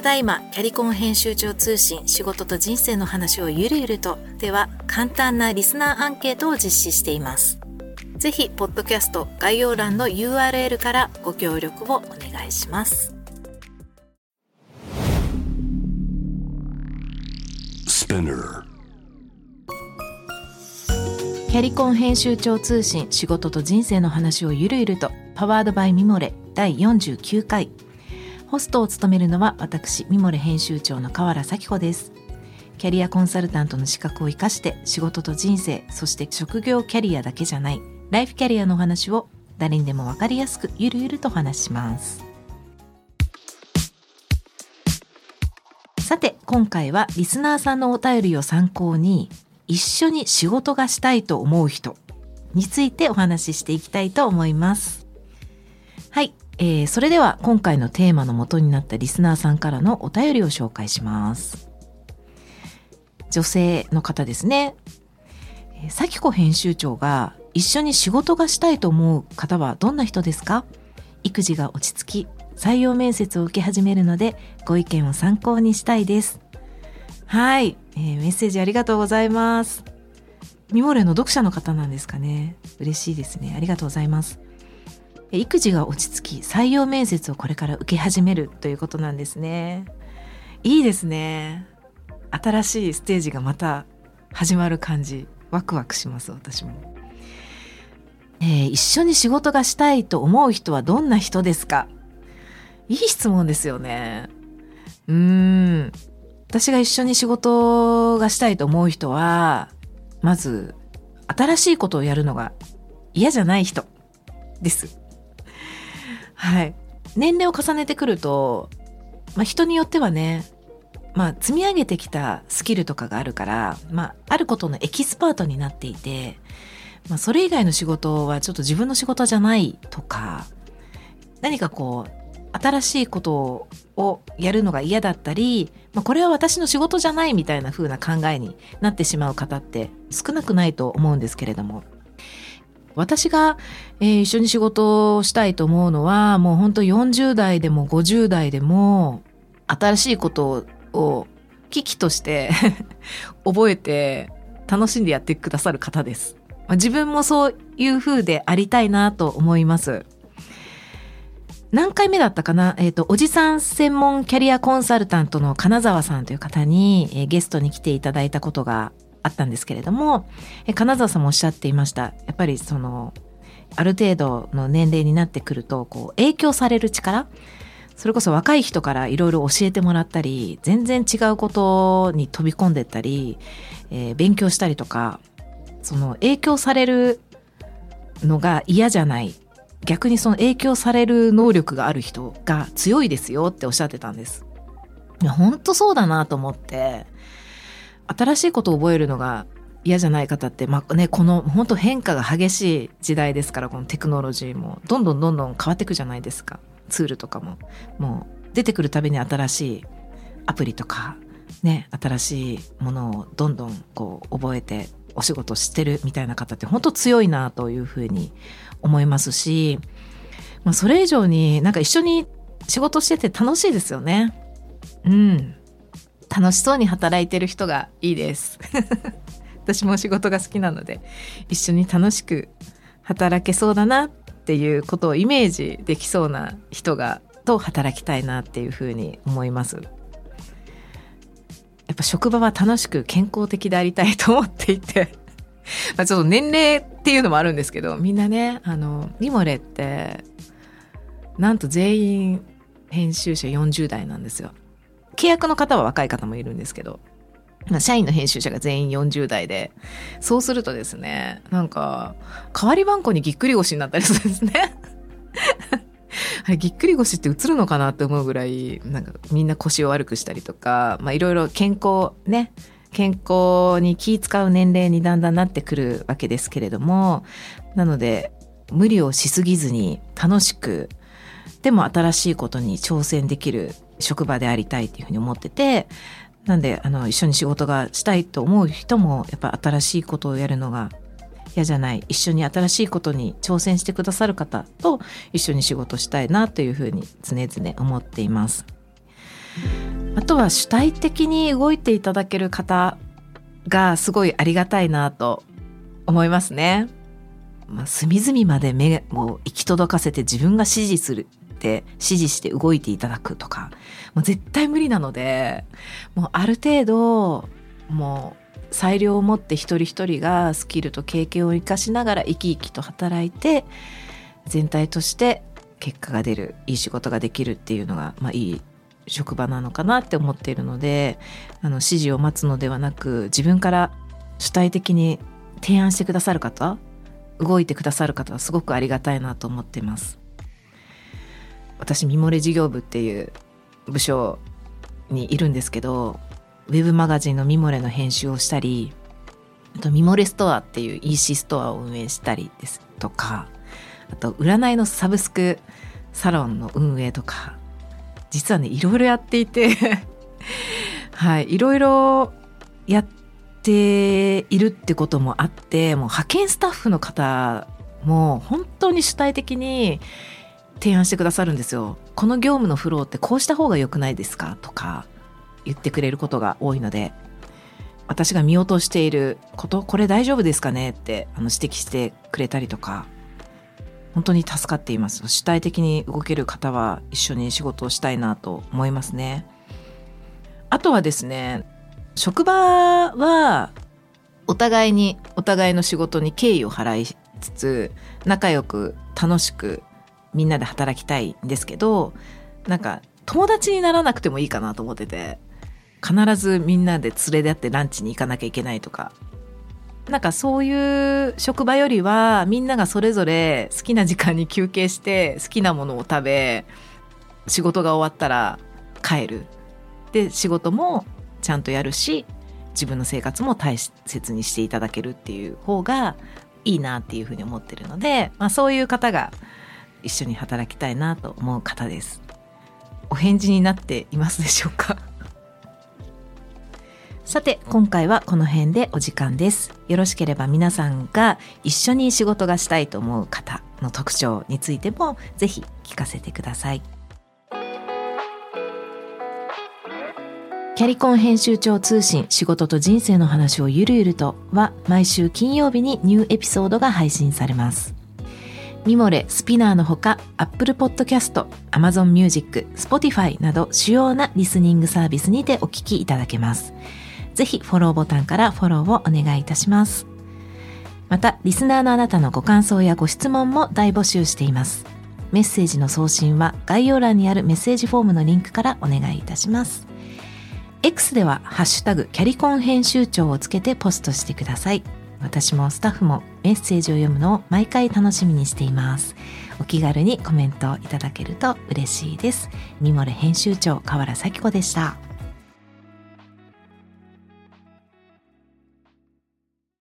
ただいまキャリコン編集長通信仕事と人生の話をゆるゆると。では簡単なリスナーアンケートを実施しています。ぜひポッドキャスト概要欄の URL からご協力をお願いします。キャリコン編集長通信仕事と人生の話をゆるゆると。パワードバイミモレ第49回ホストを務めるのは私ミモレ編集長の河原咲子です。キャリアコンサルタントの資格を生かして仕事と人生そして職業キャリアだけじゃないライフキャリアのお話を誰にでも分かりやすくゆるゆると話します。さて今回はリスナーさんのお便りを参考に一緒に仕事がしたいと思う人についてお話ししていきたいと思います。はい。えー、それでは今回のテーマの元になったリスナーさんからのお便りを紹介します。女性の方ですね。えー、咲子編集長が一緒に仕事がしたいと思う方はどんな人ですか？育児が落ち着き、採用面接を受け始めるのでご意見を参考にしたいです。はい、えー、メッセージありがとうございます。ミモレの読者の方なんですかね。嬉しいですね。ありがとうございます。育児が落ち着き採用面接をこれから受け始めるということなんですね。いいですね。新しいステージがまた始まる感じワクワクします私も、えー、一緒に仕事がしたいと思う人はどんな人ですか？いい質問ですよね。うーん。私が一緒に仕事がしたいと思う人はまず新しいことをやるのが嫌じゃない人です。はい。年齢を重ねてくると、まあ、人によってはね、まあ、積み上げてきたスキルとかがあるから、まあ、あることのエキスパートになっていて、まあ、それ以外の仕事はちょっと自分の仕事じゃないとか、何かこう、新しいことをやるのが嫌だったり、まあ、これは私の仕事じゃないみたいな風な考えになってしまう方って少なくないと思うんですけれども、私が、えー、一緒に仕事をしたいと思うのはもうほんと40代でも50代でも新しいことを危機として 覚えて楽しんでやってくださる方です。自分もそういう風でありたいなと思います。何回目だったかな？えっ、ー、と、おじさん専門キャリアコンサルタントの金沢さんという方に、えー、ゲストに来ていただいたことがあったんですけれども、金沢さんもおっしゃっていました。やっぱりその、ある程度の年齢になってくると、こう、影響される力それこそ若い人からいろいろ教えてもらったり、全然違うことに飛び込んでったり、えー、勉強したりとか、その影響されるのが嫌じゃない。逆にその影響される能力がある人が強いですよっておっしゃってたんです。いや、ほんとそうだなと思って、新しいことを覚えるのが嫌じゃない方って、まあね、この本当変化が激しい時代ですから、このテクノロジーもどんどんどんどん変わっていくじゃないですか。ツールとかも。もう出てくるたびに新しいアプリとか、ね、新しいものをどんどんこう覚えてお仕事してるみたいな方って本当強いなというふうに思いますし、まあ、それ以上になんか一緒に仕事してて楽しいですよね。うん。楽しそうに働いてる人がいいです。私も仕事が好きなので一緒に楽しく働けそうだなっていうことをイメージできそうな人がと働きたいなっていうふうに思います。やっぱ職場は楽しく健康的でありたいと思っていて まあちょっと年齢っていうのもあるんですけどみんなねあのミモレってなんと全員編集者40代なんですよ。契約の方は若い方もいるんですけど、社員の編集者が全員40代で、そうするとですね、なんか、代わり番号にぎっくり腰になったりするんですね。あれ、ぎっくり腰って映るのかなって思うぐらい、なんかみんな腰を悪くしたりとか、まあいろいろ健康ね、健康に気使う年齢にだんだんなってくるわけですけれども、なので、無理をしすぎずに楽しく、でも新しいことに挑戦できる職場でありたいっていうふうに思っててなんであの一緒に仕事がしたいと思う人もやっぱ新しいことをやるのが嫌じゃない一緒に新しいことに挑戦してくださる方と一緒に仕事したいなというふうに常々思っています。あとは主体的に動いていただける方がすごいありがたいなと思いますね。まあ、隅々まで目を行き届かせて自分が指示するって指示して動いていただくとかもう絶対無理なのでもうある程度もう裁量を持って一人一人がスキルと経験を生かしながら生き生きと働いて全体として結果が出るいい仕事ができるっていうのが、まあ、いい職場なのかなって思っているのであの指示を待つのではなく自分から主体的に提案してくださる方動いてくださる方はすごくありがたいなと思っています。私ミモレ事業部っていう部署にいるんですけどウェブマガジンのミモレの編集をしたりあとミモレストアっていう EC ストアを運営したりですとかあと占いのサブスクサロンの運営とか実はねいろいろやっていて はいいろいろやっているってこともあってもう派遣スタッフの方も本当に主体的に提案してくださるんですよ。この業務のフローってこうした方が良くないですか？とか言ってくれることが多いので。私が見落としていることこれ大丈夫ですかね？ってあの指摘してくれたりとか。本当に助かっています。主体的に動ける方は一緒に仕事をしたいなと思いますね。あとはですね職場はお互いにお互いの仕事に敬意を払いつつ仲良く楽しくみんなで働きたいんですけどなんか友達にならなくてもいいかなと思ってて必ずみんなで連れでってランチに行かなきゃいけないとか。なんかそういう職場よりはみんながそれぞれ好きな時間に休憩して好きなものを食べ仕事が終わったら帰る。で仕事もちゃんとやるし自分の生活も大切にしていただけるっていう方がいいなっていうふうに思ってるので、まあ、そういう方が一緒に働きたいなと思う方です。お返事になっていますでしょうか？さて今回はこの辺でお時間です。よろしければ皆さんが一緒に仕事がしたいと思う方の特徴についてもぜひ聞かせてください。キャリコン編集長通信仕事と人生の話をゆるゆるとは毎週金曜日にニューエピソードが配信されます。ミモレ、スピナーのほか、Apple Podcast、Amazon Music、Spotify など主要なリスニングサービスにてお聞きいただけます。ぜひフォローボタンからフォローをお願いいたします。また、リスナーのあなたのご感想やご質問も大募集しています。メッセージの送信は概要欄にあるメッセージフォームのリンクからお願いいたします。X ではハッシュタグキャリコン編集長をつけてポストしてください。私もスタッフもメッセージを読むのを毎回楽しみにしています。お気軽にコメントをいただけると嬉しいです。ミモレ編集長河原咲子でした。